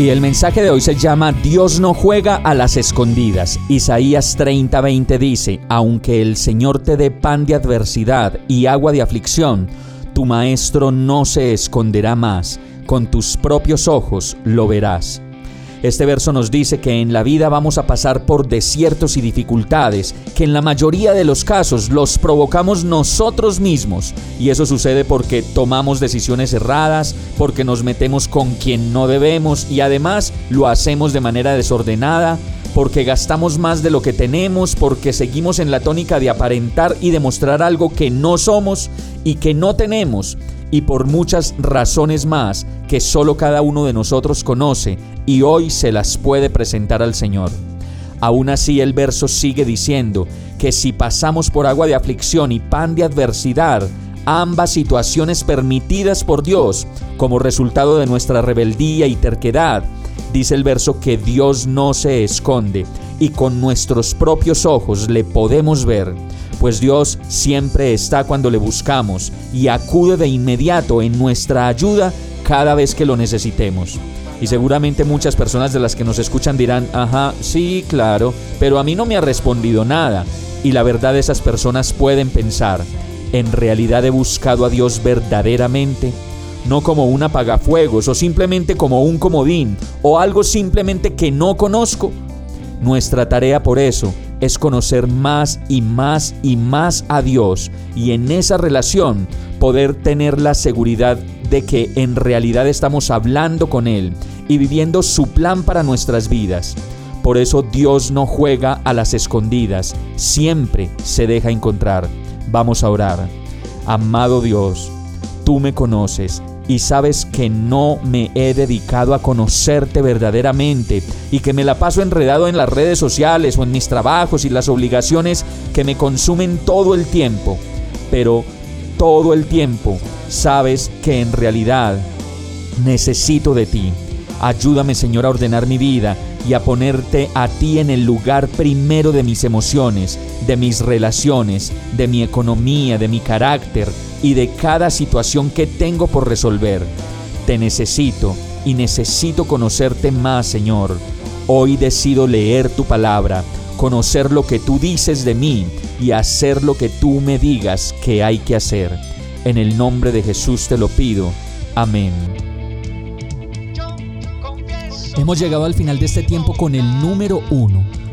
Y el mensaje de hoy se llama Dios no juega a las escondidas. Isaías 30:20 dice, aunque el Señor te dé pan de adversidad y agua de aflicción, tu maestro no se esconderá más, con tus propios ojos lo verás. Este verso nos dice que en la vida vamos a pasar por desiertos y dificultades, que en la mayoría de los casos los provocamos nosotros mismos. Y eso sucede porque tomamos decisiones erradas, porque nos metemos con quien no debemos y además lo hacemos de manera desordenada, porque gastamos más de lo que tenemos, porque seguimos en la tónica de aparentar y demostrar algo que no somos y que no tenemos y por muchas razones más que solo cada uno de nosotros conoce y hoy se las puede presentar al Señor. Aún así el verso sigue diciendo que si pasamos por agua de aflicción y pan de adversidad, ambas situaciones permitidas por Dios como resultado de nuestra rebeldía y terquedad, dice el verso que Dios no se esconde y con nuestros propios ojos le podemos ver pues Dios siempre está cuando le buscamos y acude de inmediato en nuestra ayuda cada vez que lo necesitemos. Y seguramente muchas personas de las que nos escuchan dirán, ajá, sí, claro, pero a mí no me ha respondido nada. Y la verdad esas personas pueden pensar, ¿en realidad he buscado a Dios verdaderamente? No como un apagafuegos o simplemente como un comodín o algo simplemente que no conozco. Nuestra tarea por eso es conocer más y más y más a Dios y en esa relación poder tener la seguridad de que en realidad estamos hablando con Él y viviendo su plan para nuestras vidas. Por eso Dios no juega a las escondidas, siempre se deja encontrar. Vamos a orar. Amado Dios, tú me conoces y sabes que no me he dedicado a conocerte verdaderamente y que me la paso enredado en las redes sociales o en mis trabajos y las obligaciones que me consumen todo el tiempo. Pero todo el tiempo sabes que en realidad necesito de ti. Ayúdame Señor a ordenar mi vida y a ponerte a ti en el lugar primero de mis emociones, de mis relaciones, de mi economía, de mi carácter, y de cada situación que tengo por resolver. Te necesito y necesito conocerte más, Señor. Hoy decido leer tu palabra, conocer lo que tú dices de mí y hacer lo que tú me digas que hay que hacer. En el nombre de Jesús te lo pido. Amén. Hemos llegado al final de este tiempo con el número uno